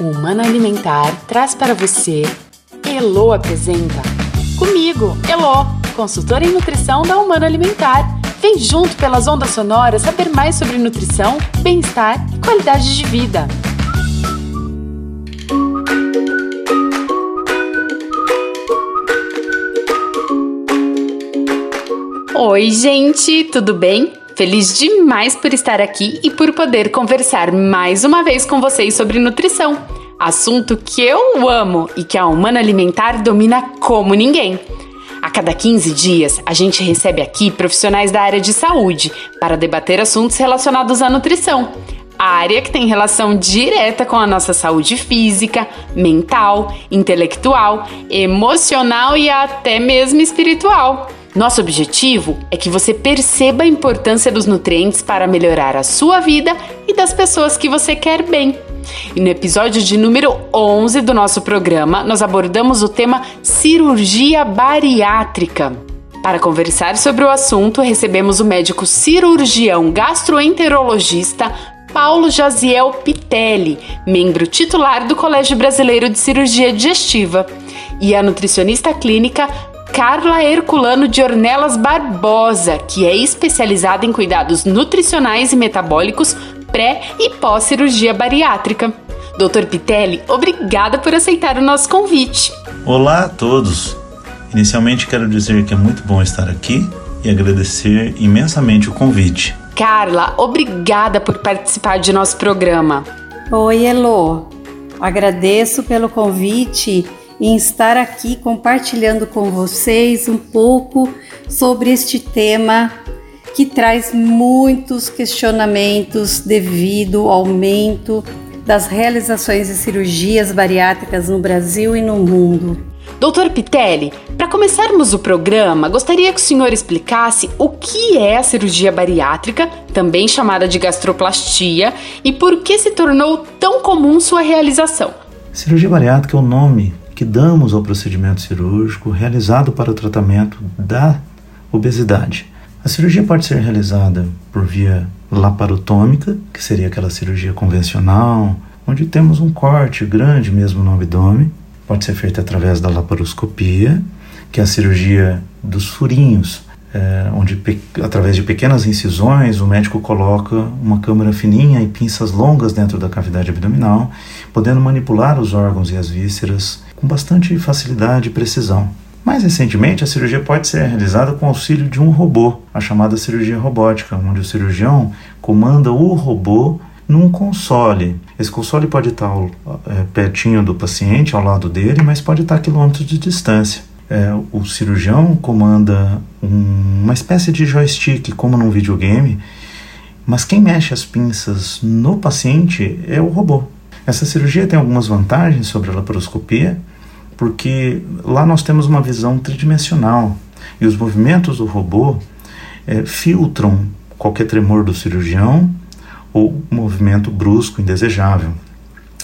O Alimentar traz para você Elo apresenta. Comigo, Elo, consultora em nutrição da Humano Alimentar. Vem junto pelas ondas sonoras saber mais sobre nutrição, bem-estar e qualidade de vida. Oi, gente, tudo bem? Feliz demais por estar aqui e por poder conversar mais uma vez com vocês sobre nutrição. Assunto que eu amo e que a Humana Alimentar domina como ninguém. A cada 15 dias, a gente recebe aqui profissionais da área de saúde para debater assuntos relacionados à nutrição. A área que tem relação direta com a nossa saúde física, mental, intelectual, emocional e até mesmo espiritual. Nosso objetivo é que você perceba a importância dos nutrientes para melhorar a sua vida e das pessoas que você quer bem. E no episódio de número 11 do nosso programa, nós abordamos o tema cirurgia bariátrica. Para conversar sobre o assunto, recebemos o médico cirurgião gastroenterologista Paulo Jaziel Pitelli, membro titular do Colégio Brasileiro de Cirurgia Digestiva, e a nutricionista clínica Carla Herculano de Ornelas Barbosa, que é especializada em cuidados nutricionais e metabólicos pré e pós-cirurgia bariátrica. Dr. Pitelli, obrigada por aceitar o nosso convite. Olá a todos. Inicialmente quero dizer que é muito bom estar aqui e agradecer imensamente o convite. Carla, obrigada por participar de nosso programa. Oi, Elo. Agradeço pelo convite em estar aqui compartilhando com vocês um pouco sobre este tema que traz muitos questionamentos devido ao aumento das realizações de cirurgias bariátricas no Brasil e no mundo. Doutor Pitelli, para começarmos o programa, gostaria que o senhor explicasse o que é a cirurgia bariátrica, também chamada de gastroplastia, e por que se tornou tão comum sua realização. Cirurgia bariátrica é o nome que damos ao procedimento cirúrgico realizado para o tratamento da obesidade. A cirurgia pode ser realizada por via laparotômica, que seria aquela cirurgia convencional, onde temos um corte grande mesmo no abdômen. Pode ser feita através da laparoscopia, que é a cirurgia dos furinhos, é, onde através de pequenas incisões o médico coloca uma câmara fininha e pinças longas dentro da cavidade abdominal, podendo manipular os órgãos e as vísceras com bastante facilidade e precisão. Mais recentemente, a cirurgia pode ser realizada com auxílio de um robô, a chamada cirurgia robótica, onde o cirurgião comanda o robô num console. Esse console pode estar é, pertinho do paciente, ao lado dele, mas pode estar a quilômetros de distância. É, o cirurgião comanda um, uma espécie de joystick, como num videogame, mas quem mexe as pinças no paciente é o robô. Essa cirurgia tem algumas vantagens sobre a laparoscopia, porque lá nós temos uma visão tridimensional e os movimentos do robô é, filtram qualquer tremor do cirurgião ou movimento brusco, indesejável.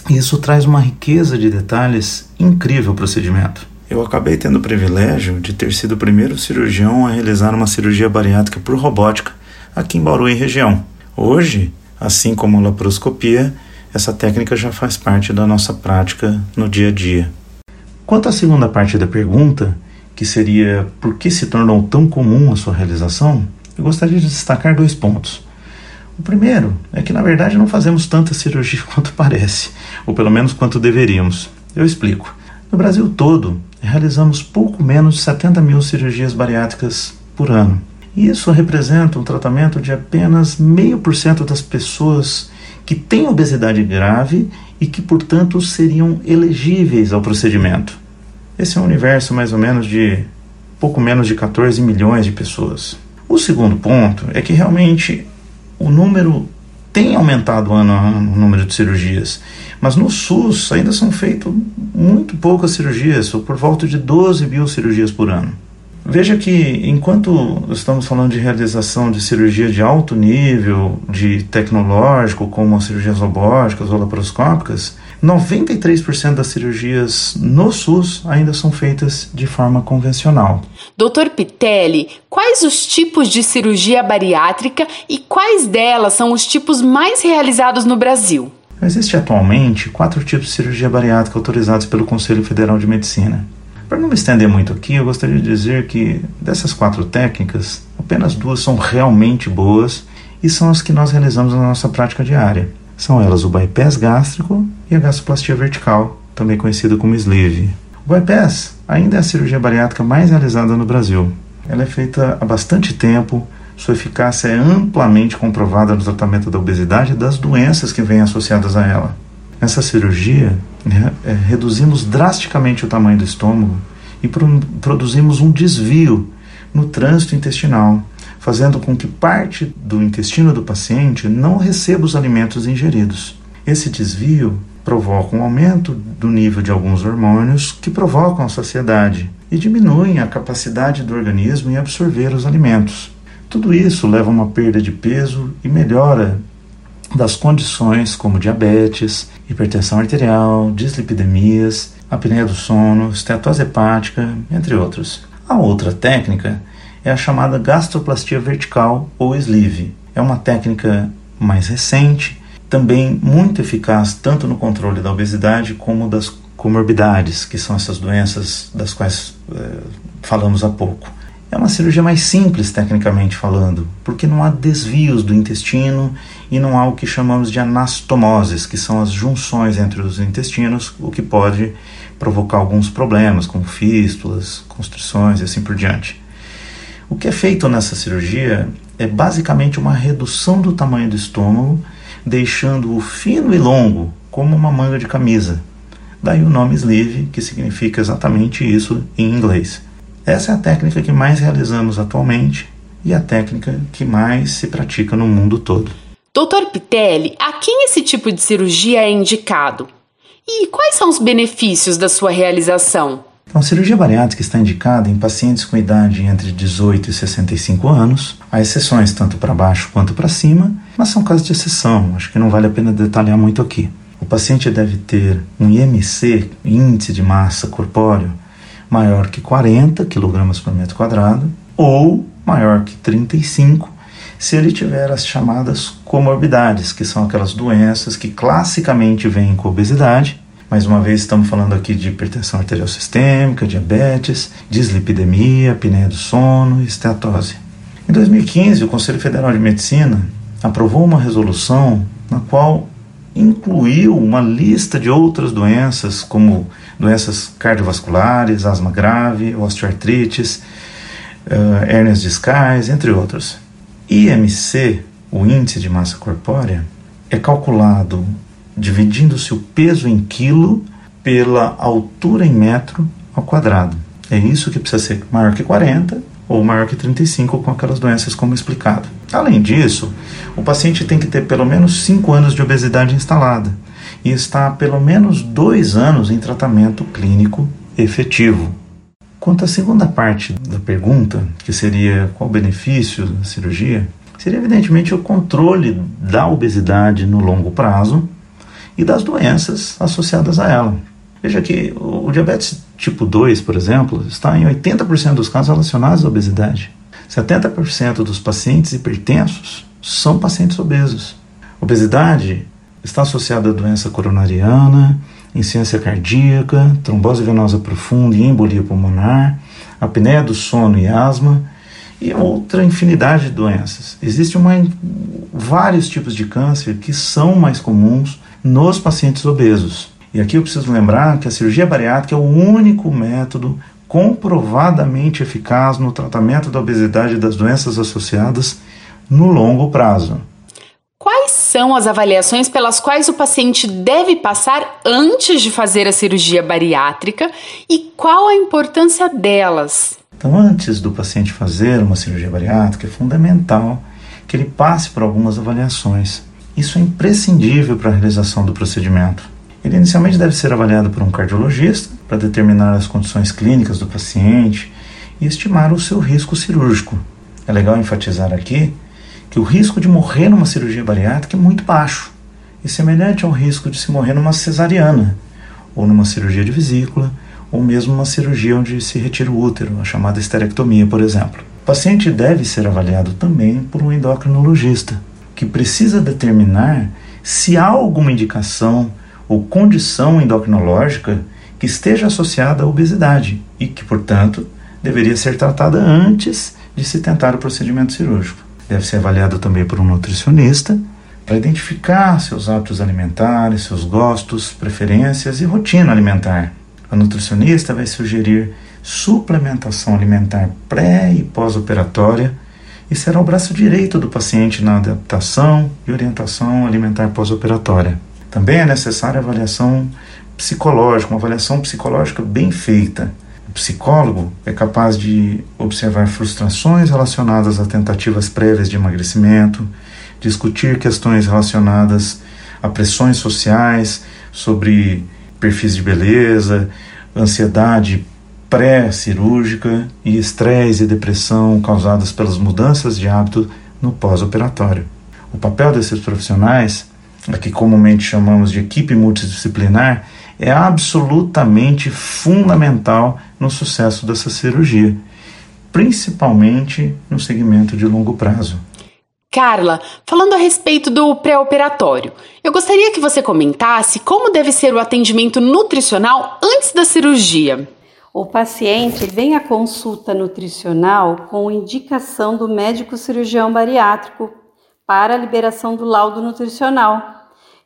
Isso traz uma riqueza de detalhes incrível ao procedimento. Eu acabei tendo o privilégio de ter sido o primeiro cirurgião a realizar uma cirurgia bariátrica por robótica aqui em Bauru e região. Hoje, assim como a laparoscopia, essa técnica já faz parte da nossa prática no dia a dia. Quanto à segunda parte da pergunta, que seria por que se tornou tão comum a sua realização, eu gostaria de destacar dois pontos. O primeiro é que, na verdade, não fazemos tanta cirurgia quanto parece, ou pelo menos quanto deveríamos. Eu explico. No Brasil todo, realizamos pouco menos de 70 mil cirurgias bariátricas por ano. Isso representa um tratamento de apenas meio por cento das pessoas que têm obesidade grave e que, portanto, seriam elegíveis ao procedimento. Esse é um universo mais ou menos de pouco menos de 14 milhões de pessoas. O segundo ponto é que realmente o número tem aumentado ano a ano o número de cirurgias, mas no SUS ainda são feitas muito poucas cirurgias, por volta de 12 mil cirurgias por ano. Veja que enquanto estamos falando de realização de cirurgia de alto nível, de tecnológico, como as cirurgias robóticas ou laparoscópicas, 93% das cirurgias no SUS ainda são feitas de forma convencional. Doutor Pitelli, quais os tipos de cirurgia bariátrica e quais delas são os tipos mais realizados no Brasil? Existem atualmente quatro tipos de cirurgia bariátrica autorizados pelo Conselho Federal de Medicina. Para não me estender muito aqui, eu gostaria de dizer que dessas quatro técnicas, apenas duas são realmente boas e são as que nós realizamos na nossa prática diária. São elas o bypass gástrico e a gastroplastia vertical, também conhecida como sleeve. O bypass ainda é a cirurgia bariátrica mais realizada no Brasil. Ela é feita há bastante tempo, sua eficácia é amplamente comprovada no tratamento da obesidade e das doenças que vêm associadas a ela. Nessa cirurgia, né, é, reduzimos drasticamente o tamanho do estômago e pro, produzimos um desvio no trânsito intestinal, fazendo com que parte do intestino do paciente não receba os alimentos ingeridos. Esse desvio provoca um aumento do nível de alguns hormônios que provocam a saciedade e diminuem a capacidade do organismo em absorver os alimentos. Tudo isso leva a uma perda de peso e melhora das condições como diabetes, hipertensão arterial, dislipidemias, apneia do sono, estetose hepática, entre outros. A outra técnica é a chamada gastroplastia vertical ou sleeve. É uma técnica mais recente, também muito eficaz tanto no controle da obesidade como das comorbidades, que são essas doenças das quais eh, falamos há pouco. É uma cirurgia mais simples, tecnicamente falando, porque não há desvios do intestino e não há o que chamamos de anastomoses, que são as junções entre os intestinos, o que pode provocar alguns problemas, como fístulas, constrições e assim por diante. O que é feito nessa cirurgia é basicamente uma redução do tamanho do estômago, deixando-o fino e longo, como uma manga de camisa. Daí o nome sleeve, que significa exatamente isso em inglês. Essa é a técnica que mais realizamos atualmente e a técnica que mais se pratica no mundo todo. Doutor Pitelli, a quem esse tipo de cirurgia é indicado? E quais são os benefícios da sua realização? Então, a cirurgia bariátrica está indicada em pacientes com idade entre 18 e 65 anos. Há exceções tanto para baixo quanto para cima, mas são casos de exceção, acho que não vale a pena detalhar muito aqui. O paciente deve ter um IMC, índice de massa corpóreo, maior que 40 kg por metro quadrado ou maior que 35 se ele tiver as chamadas comorbidades, que são aquelas doenças que classicamente vêm com obesidade. Mais uma vez, estamos falando aqui de hipertensão arterial sistêmica, diabetes, dislipidemia, apneia do sono e estetose. Em 2015, o Conselho Federal de Medicina aprovou uma resolução na qual incluiu uma lista de outras doenças, como doenças cardiovasculares, asma grave, osteoartrites, uh, hérnias discais, entre outros. IMC, o índice de massa corpórea, é calculado dividindo-se o peso em quilo pela altura em metro ao quadrado. É isso que precisa ser maior que 40 ou maior que 35 com aquelas doenças como explicado. Além disso, o paciente tem que ter pelo menos 5 anos de obesidade instalada e está há pelo menos 2 anos em tratamento clínico efetivo. Quanto à segunda parte da pergunta, que seria qual o benefício da cirurgia, seria evidentemente o controle da obesidade no longo prazo e das doenças associadas a ela. Veja que o diabetes tipo 2, por exemplo, está em 80% dos casos relacionados à obesidade. 70% dos pacientes hipertensos são pacientes obesos. Obesidade está associada à doença coronariana, insuficiência cardíaca, trombose venosa profunda e embolia pulmonar, apneia do sono e asma e outra infinidade de doenças. Existem vários tipos de câncer que são mais comuns nos pacientes obesos. E aqui eu preciso lembrar que a cirurgia bariátrica é o único método comprovadamente eficaz no tratamento da obesidade e das doenças associadas no longo prazo. Quais são as avaliações pelas quais o paciente deve passar antes de fazer a cirurgia bariátrica e qual a importância delas? Então, antes do paciente fazer uma cirurgia bariátrica, é fundamental que ele passe por algumas avaliações. Isso é imprescindível para a realização do procedimento. Ele inicialmente deve ser avaliado por um cardiologista para determinar as condições clínicas do paciente e estimar o seu risco cirúrgico. É legal enfatizar aqui que o risco de morrer numa cirurgia bariátrica é muito baixo e semelhante ao risco de se morrer numa cesariana ou numa cirurgia de vesícula ou mesmo uma cirurgia onde se retira o útero, a chamada esterectomia, por exemplo. O paciente deve ser avaliado também por um endocrinologista, que precisa determinar se há alguma indicação ou condição endocrinológica que esteja associada à obesidade e que, portanto, deveria ser tratada antes de se tentar o procedimento cirúrgico. Deve ser avaliado também por um nutricionista para identificar seus hábitos alimentares, seus gostos, preferências e rotina alimentar. A nutricionista vai sugerir suplementação alimentar pré e pós-operatória e será o braço direito do paciente na adaptação e orientação alimentar pós-operatória. Também é necessária avaliação psicológica, uma avaliação psicológica bem feita. Psicólogo é capaz de observar frustrações relacionadas a tentativas prévias de emagrecimento, discutir questões relacionadas a pressões sociais sobre perfis de beleza, ansiedade pré-cirúrgica e estresse e depressão causadas pelas mudanças de hábito no pós-operatório. O papel desses profissionais, que comumente chamamos de equipe multidisciplinar, é absolutamente fundamental no sucesso dessa cirurgia, principalmente no segmento de longo prazo. Carla, falando a respeito do pré-operatório, eu gostaria que você comentasse como deve ser o atendimento nutricional antes da cirurgia. O paciente vem à consulta nutricional com indicação do médico cirurgião bariátrico para a liberação do laudo nutricional.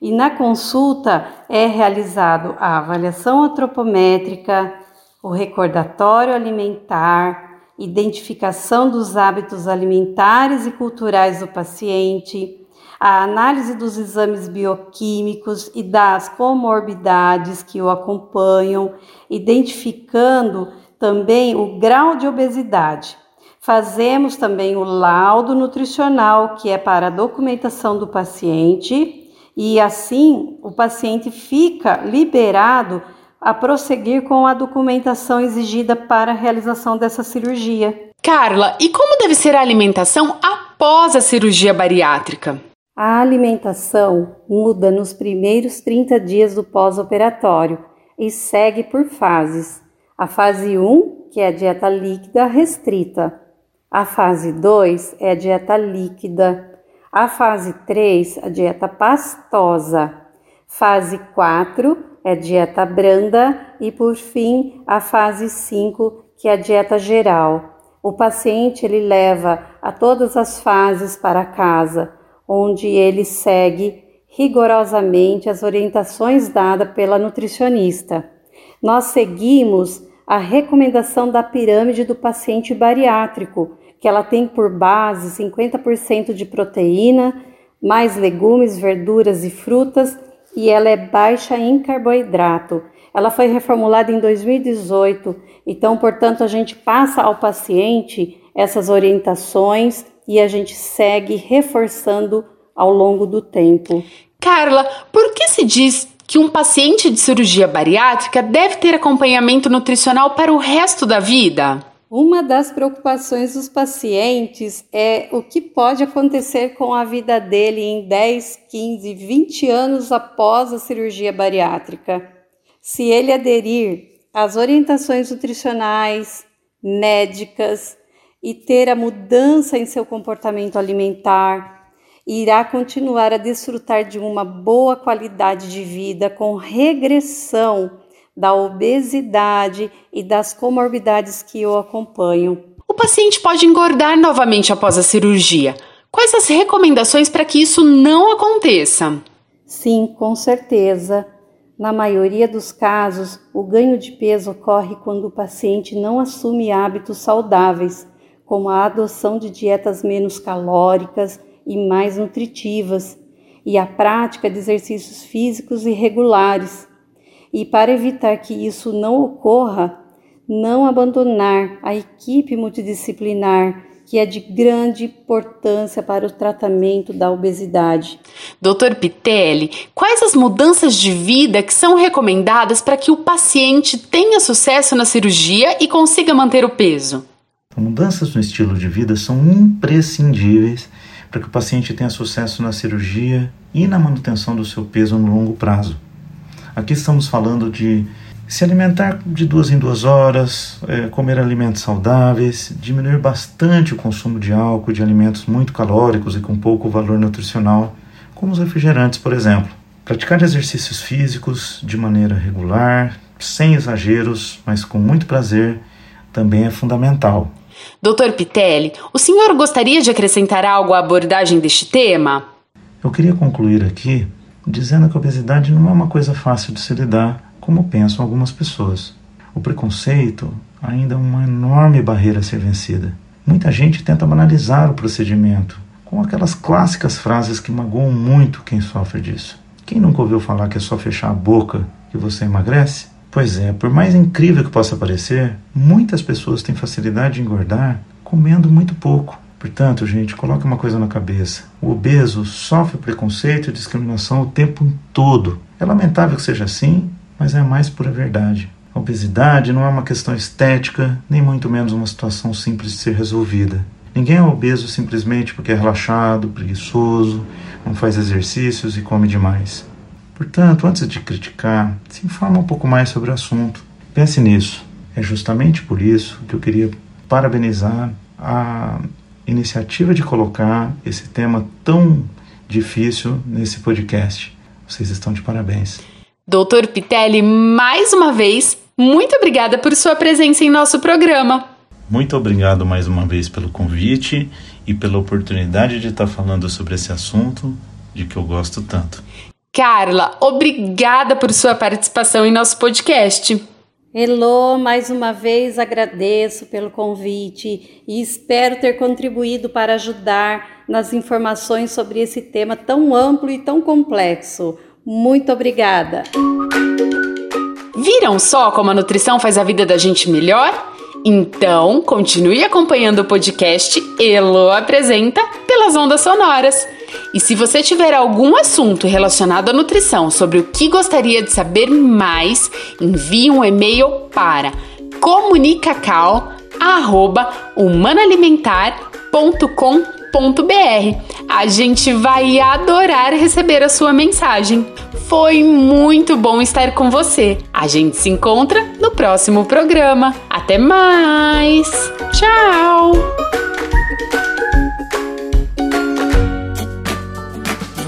E na consulta é realizado a avaliação antropométrica, o recordatório alimentar, identificação dos hábitos alimentares e culturais do paciente, a análise dos exames bioquímicos e das comorbidades que o acompanham, identificando também o grau de obesidade. Fazemos também o laudo nutricional, que é para a documentação do paciente, e assim o paciente fica liberado a prosseguir com a documentação exigida para a realização dessa cirurgia. Carla, e como deve ser a alimentação após a cirurgia bariátrica? A alimentação muda nos primeiros 30 dias do pós-operatório e segue por fases. A fase 1, que é a dieta líquida restrita. A fase 2 é a dieta líquida. A fase 3, a dieta pastosa. Fase 4 é dieta branda e por fim a fase 5, que é a dieta geral. O paciente ele leva a todas as fases para casa onde ele segue rigorosamente as orientações dadas pela nutricionista. Nós seguimos a recomendação da pirâmide do paciente bariátrico, que ela tem por base 50% de proteína, mais legumes, verduras e frutas, e ela é baixa em carboidrato. Ela foi reformulada em 2018, então, portanto, a gente passa ao paciente essas orientações e a gente segue reforçando ao longo do tempo. Carla, por que se diz que um paciente de cirurgia bariátrica deve ter acompanhamento nutricional para o resto da vida? Uma das preocupações dos pacientes é o que pode acontecer com a vida dele em 10, 15, 20 anos após a cirurgia bariátrica. Se ele aderir às orientações nutricionais, médicas, e ter a mudança em seu comportamento alimentar, irá continuar a desfrutar de uma boa qualidade de vida com regressão da obesidade e das comorbidades que o acompanham. O paciente pode engordar novamente após a cirurgia. Quais as recomendações para que isso não aconteça? Sim, com certeza. Na maioria dos casos, o ganho de peso ocorre quando o paciente não assume hábitos saudáveis, como a adoção de dietas menos calóricas e mais nutritivas, e a prática de exercícios físicos irregulares. E para evitar que isso não ocorra, não abandonar a equipe multidisciplinar que é de grande importância para o tratamento da obesidade. Doutor Pitelli, quais as mudanças de vida que são recomendadas para que o paciente tenha sucesso na cirurgia e consiga manter o peso? Mudanças no estilo de vida são imprescindíveis para que o paciente tenha sucesso na cirurgia e na manutenção do seu peso no longo prazo. Aqui estamos falando de se alimentar de duas em duas horas, é, comer alimentos saudáveis, diminuir bastante o consumo de álcool, de alimentos muito calóricos e com pouco valor nutricional, como os refrigerantes, por exemplo. Praticar exercícios físicos de maneira regular, sem exageros, mas com muito prazer, também é fundamental. Doutor Pitelli, o senhor gostaria de acrescentar algo à abordagem deste tema? Eu queria concluir aqui dizendo que a obesidade não é uma coisa fácil de se lidar, como pensam algumas pessoas. O preconceito ainda é uma enorme barreira a ser vencida. Muita gente tenta banalizar o procedimento com aquelas clássicas frases que magoam muito quem sofre disso. Quem nunca ouviu falar que é só fechar a boca que você emagrece? Pois é, por mais incrível que possa parecer, muitas pessoas têm facilidade de engordar comendo muito pouco. Portanto, gente, coloque uma coisa na cabeça: o obeso sofre preconceito e discriminação o tempo todo. É lamentável que seja assim, mas é a mais pura verdade. A obesidade não é uma questão estética, nem muito menos uma situação simples de ser resolvida. Ninguém é obeso simplesmente porque é relaxado, preguiçoso, não faz exercícios e come demais. Portanto, antes de criticar, se informa um pouco mais sobre o assunto. Pense nisso. É justamente por isso que eu queria parabenizar a iniciativa de colocar esse tema tão difícil nesse podcast. Vocês estão de parabéns. Doutor Pitelli, mais uma vez, muito obrigada por sua presença em nosso programa. Muito obrigado mais uma vez pelo convite e pela oportunidade de estar falando sobre esse assunto de que eu gosto tanto. Carla, obrigada por sua participação em nosso podcast. Elô, mais uma vez agradeço pelo convite e espero ter contribuído para ajudar nas informações sobre esse tema tão amplo e tão complexo. Muito obrigada. Viram só como a nutrição faz a vida da gente melhor? Então, continue acompanhando o podcast Elo Apresenta pelas ondas sonoras. E se você tiver algum assunto relacionado à nutrição sobre o que gostaria de saber mais, envie um e-mail para comunicacal@humanoalimentar.com.br. A gente vai adorar receber a sua mensagem. Foi muito bom estar com você. A gente se encontra no próximo programa. Até mais. Tchau.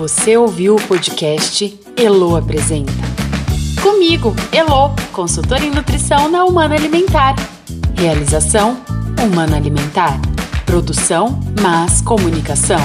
Você ouviu o podcast Elo Apresenta. Comigo, Elo, consultora em nutrição na Humana Alimentar. Realização Humana Alimentar. Produção Mas Comunicação.